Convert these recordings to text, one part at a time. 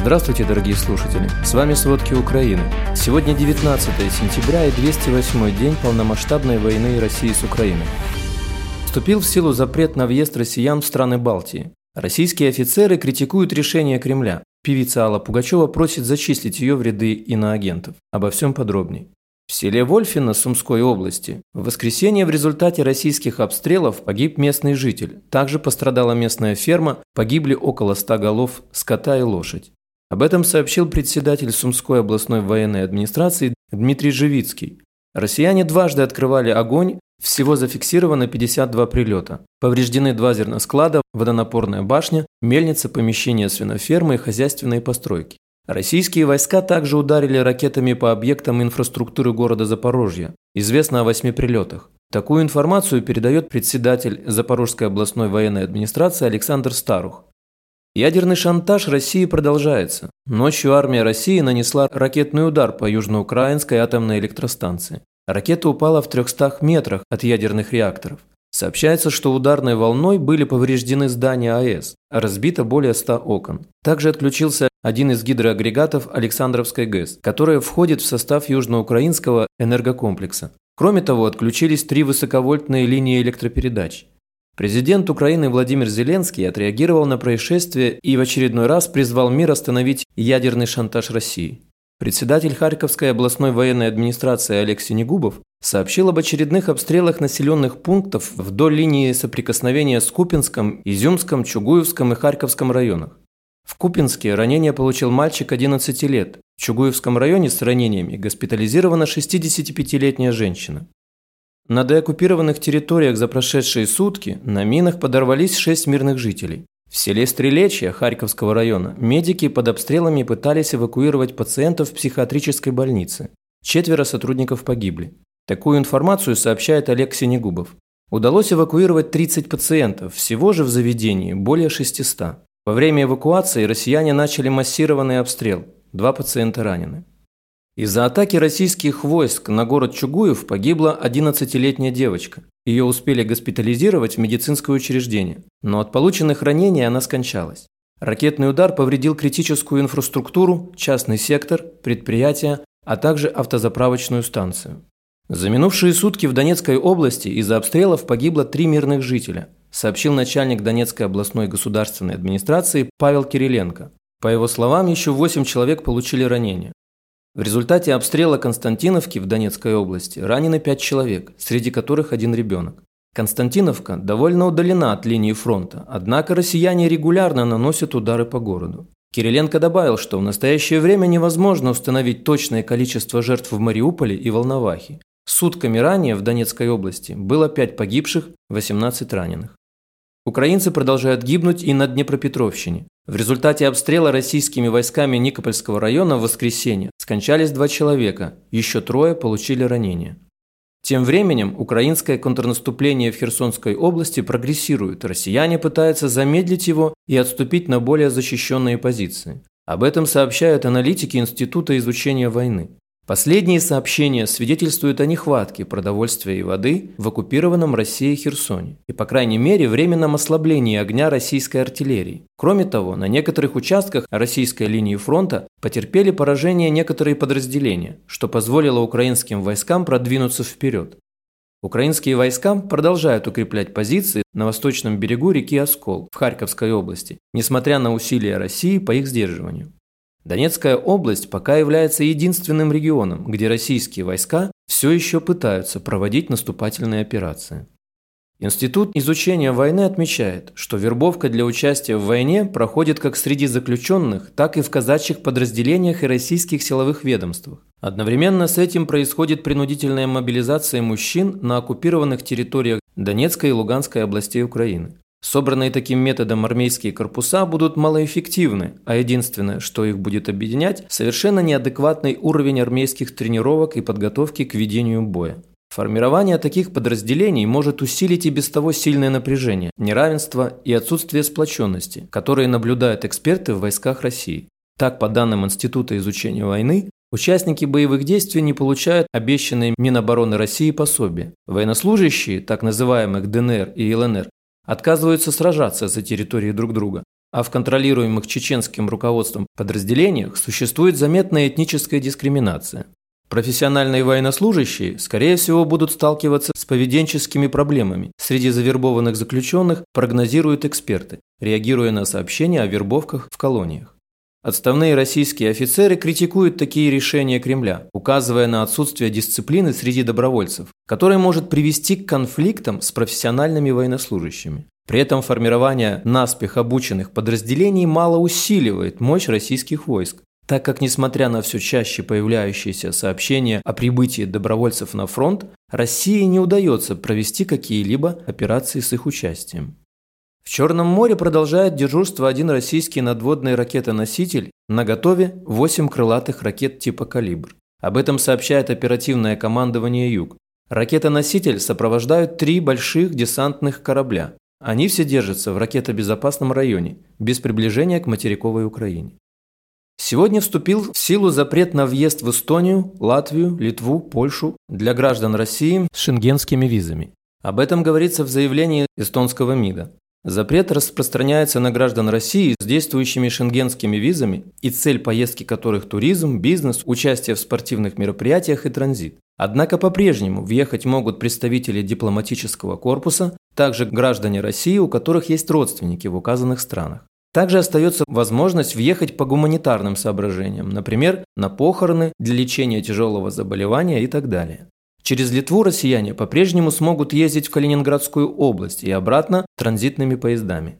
Здравствуйте, дорогие слушатели! С вами «Сводки Украины». Сегодня 19 сентября и 208 день полномасштабной войны России с Украиной. Вступил в силу запрет на въезд россиян в страны Балтии. Российские офицеры критикуют решение Кремля. Певица Алла Пугачева просит зачислить ее в ряды иноагентов. Обо всем подробней. В селе Вольфино Сумской области в воскресенье в результате российских обстрелов погиб местный житель. Также пострадала местная ферма, погибли около ста голов скота и лошадь. Об этом сообщил председатель Сумской областной военной администрации Дмитрий Живицкий. Россияне дважды открывали огонь, всего зафиксировано 52 прилета. Повреждены два зерносклада, водонапорная башня, мельница, помещение свинофермы и хозяйственные постройки. Российские войска также ударили ракетами по объектам инфраструктуры города Запорожья. Известно о восьми прилетах. Такую информацию передает председатель Запорожской областной военной администрации Александр Старух. Ядерный шантаж России продолжается. Ночью армия России нанесла ракетный удар по южноукраинской атомной электростанции. Ракета упала в 300 метрах от ядерных реакторов. Сообщается, что ударной волной были повреждены здания АЭС, а разбито более 100 окон. Также отключился один из гидроагрегатов Александровской ГЭС, которая входит в состав южноукраинского энергокомплекса. Кроме того, отключились три высоковольтные линии электропередач. Президент Украины Владимир Зеленский отреагировал на происшествие и в очередной раз призвал мир остановить ядерный шантаж России. Председатель Харьковской областной военной администрации Олег Синегубов сообщил об очередных обстрелах населенных пунктов вдоль линии соприкосновения с Купинском, Изюмском, Чугуевском и Харьковском районах. В Купинске ранение получил мальчик 11 лет. В Чугуевском районе с ранениями госпитализирована 65-летняя женщина. На деоккупированных территориях за прошедшие сутки на минах подорвались 6 мирных жителей. В селе Стрелечье Харьковского района медики под обстрелами пытались эвакуировать пациентов в психиатрической больнице. Четверо сотрудников погибли. Такую информацию сообщает Олег Синегубов. Удалось эвакуировать 30 пациентов, всего же в заведении более 600. Во время эвакуации россияне начали массированный обстрел. Два пациента ранены. Из-за атаки российских войск на город Чугуев погибла 11-летняя девочка. Ее успели госпитализировать в медицинское учреждение, но от полученных ранений она скончалась. Ракетный удар повредил критическую инфраструктуру, частный сектор, предприятия, а также автозаправочную станцию. За минувшие сутки в Донецкой области из-за обстрелов погибло три мирных жителя, сообщил начальник Донецкой областной государственной администрации Павел Кириленко. По его словам, еще восемь человек получили ранения. В результате обстрела Константиновки в Донецкой области ранены пять человек, среди которых один ребенок. Константиновка довольно удалена от линии фронта, однако россияне регулярно наносят удары по городу. Кириленко добавил, что в настоящее время невозможно установить точное количество жертв в Мариуполе и Волновахе. Сутками ранее в Донецкой области было 5 погибших, 18 раненых. Украинцы продолжают гибнуть и на Днепропетровщине. В результате обстрела российскими войсками Никопольского района в воскресенье скончались два человека, еще трое получили ранения. Тем временем украинское контрнаступление в Херсонской области прогрессирует, россияне пытаются замедлить его и отступить на более защищенные позиции. Об этом сообщают аналитики Института изучения войны. Последние сообщения свидетельствуют о нехватке продовольствия и воды в оккупированном Россией Херсоне и, по крайней мере, временном ослаблении огня российской артиллерии. Кроме того, на некоторых участках российской линии фронта потерпели поражение некоторые подразделения, что позволило украинским войскам продвинуться вперед. Украинские войска продолжают укреплять позиции на восточном берегу реки Оскол в Харьковской области, несмотря на усилия России по их сдерживанию. Донецкая область пока является единственным регионом, где российские войска все еще пытаются проводить наступательные операции. Институт изучения войны отмечает, что вербовка для участия в войне проходит как среди заключенных, так и в казачьих подразделениях и российских силовых ведомствах. Одновременно с этим происходит принудительная мобилизация мужчин на оккупированных территориях Донецкой и Луганской областей Украины. Собранные таким методом армейские корпуса будут малоэффективны, а единственное, что их будет объединять, совершенно неадекватный уровень армейских тренировок и подготовки к ведению боя. Формирование таких подразделений может усилить и без того сильное напряжение, неравенство и отсутствие сплоченности, которые наблюдают эксперты в войсках России. Так, по данным Института изучения войны, участники боевых действий не получают обещанные Минобороны России пособия. Военнослужащие, так называемых ДНР и ЛНР, отказываются сражаться за территории друг друга. а в контролируемых чеченским руководством подразделениях существует заметная этническая дискриминация. Профессиональные военнослужащие, скорее всего, будут сталкиваться с поведенческими проблемами. Среди завербованных заключенных прогнозируют эксперты, реагируя на сообщения о вербовках в колониях. Отставные российские офицеры критикуют такие решения Кремля, указывая на отсутствие дисциплины среди добровольцев, которое может привести к конфликтам с профессиональными военнослужащими. При этом формирование наспех обученных подразделений мало усиливает мощь российских войск, так как, несмотря на все чаще появляющиеся сообщения о прибытии добровольцев на фронт, России не удается провести какие-либо операции с их участием. В Черном море продолжает дежурство один российский надводный ракетоноситель, на готове 8 крылатых ракет типа «Калибр». Об этом сообщает оперативное командование «Юг». Ракетоноситель сопровождают три больших десантных корабля. Они все держатся в ракетобезопасном районе, без приближения к материковой Украине. Сегодня вступил в силу запрет на въезд в Эстонию, Латвию, Литву, Польшу для граждан России с шенгенскими визами. Об этом говорится в заявлении эстонского МИДа. Запрет распространяется на граждан России с действующими шенгенскими визами и цель поездки которых туризм, бизнес, участие в спортивных мероприятиях и транзит. Однако по-прежнему въехать могут представители дипломатического корпуса, также граждане России, у которых есть родственники в указанных странах. Также остается возможность въехать по гуманитарным соображениям, например, на похороны, для лечения тяжелого заболевания и так далее. Через Литву россияне по-прежнему смогут ездить в Калининградскую область и обратно транзитными поездами.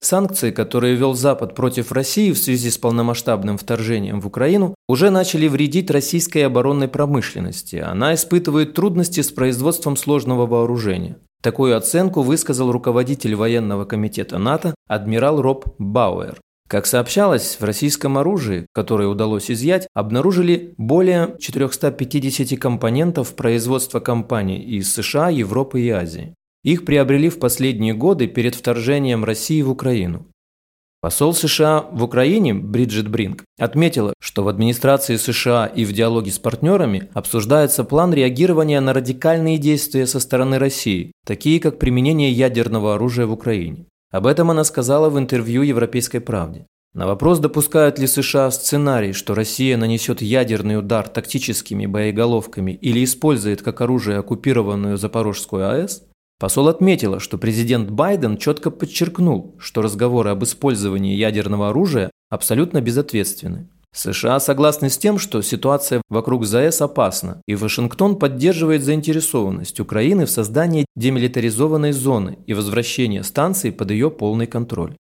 Санкции, которые ввел Запад против России в связи с полномасштабным вторжением в Украину, уже начали вредить российской оборонной промышленности. Она испытывает трудности с производством сложного вооружения. Такую оценку высказал руководитель военного комитета НАТО адмирал Роб Бауэр. Как сообщалось, в российском оружии, которое удалось изъять, обнаружили более 450 компонентов производства компаний из США, Европы и Азии. Их приобрели в последние годы перед вторжением России в Украину. Посол США в Украине Бриджит Бринг отметила, что в администрации США и в диалоге с партнерами обсуждается план реагирования на радикальные действия со стороны России, такие как применение ядерного оружия в Украине. Об этом она сказала в интервью «Европейской правде». На вопрос, допускают ли США сценарий, что Россия нанесет ядерный удар тактическими боеголовками или использует как оружие оккупированную Запорожскую АЭС, Посол отметила, что президент Байден четко подчеркнул, что разговоры об использовании ядерного оружия абсолютно безответственны. США согласны с тем, что ситуация вокруг ЗАЭС опасна, и Вашингтон поддерживает заинтересованность Украины в создании демилитаризованной зоны и возвращении станции под ее полный контроль.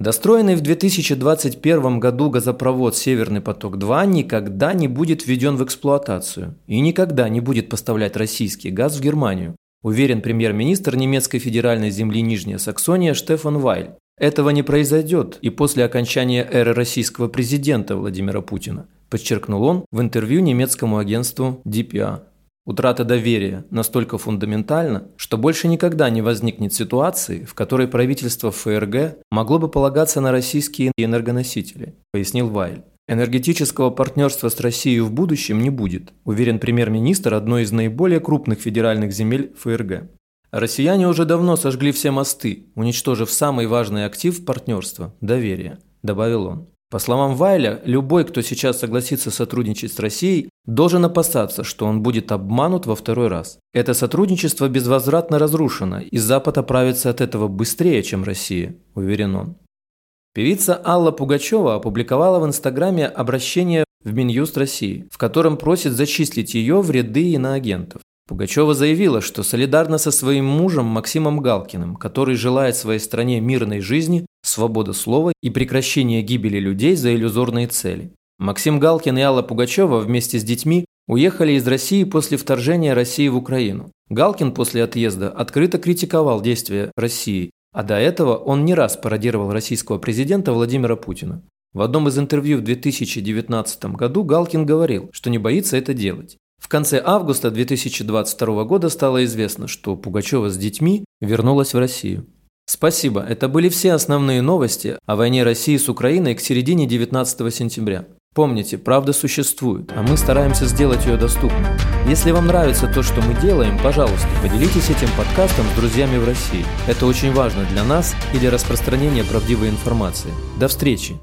Достроенный в 2021 году газопровод «Северный поток-2» никогда не будет введен в эксплуатацию и никогда не будет поставлять российский газ в Германию, уверен премьер-министр немецкой федеральной земли Нижняя Саксония Штефан Вайль. Этого не произойдет и после окончания эры российского президента Владимира Путина, подчеркнул он в интервью немецкому агентству DPA. Утрата доверия настолько фундаментальна, что больше никогда не возникнет ситуации, в которой правительство ФРГ могло бы полагаться на российские энергоносители, пояснил Вайль. Энергетического партнерства с Россией в будущем не будет, уверен премьер-министр одной из наиболее крупных федеральных земель ФРГ. Россияне уже давно сожгли все мосты, уничтожив самый важный актив партнерства – доверие, добавил он. По словам Вайля, любой, кто сейчас согласится сотрудничать с Россией, должен опасаться, что он будет обманут во второй раз. Это сотрудничество безвозвратно разрушено, и Запад оправится от этого быстрее, чем Россия, уверен он. Певица Алла Пугачева опубликовала в Инстаграме обращение в Минюст России, в котором просит зачислить ее в ряды иноагентов. Пугачева заявила, что солидарна со своим мужем Максимом Галкиным, который желает своей стране мирной жизни, свободы слова и прекращения гибели людей за иллюзорные цели. Максим Галкин и Алла Пугачева вместе с детьми уехали из России после вторжения России в Украину. Галкин после отъезда открыто критиковал действия России а до этого он не раз пародировал российского президента Владимира Путина. В одном из интервью в 2019 году Галкин говорил, что не боится это делать. В конце августа 2022 года стало известно, что Пугачева с детьми вернулась в Россию. Спасибо, это были все основные новости о войне России с Украиной к середине 19 сентября. Помните, правда существует, а мы стараемся сделать ее доступной. Если вам нравится то, что мы делаем, пожалуйста, поделитесь этим подкастом с друзьями в России. Это очень важно для нас и для распространения правдивой информации. До встречи!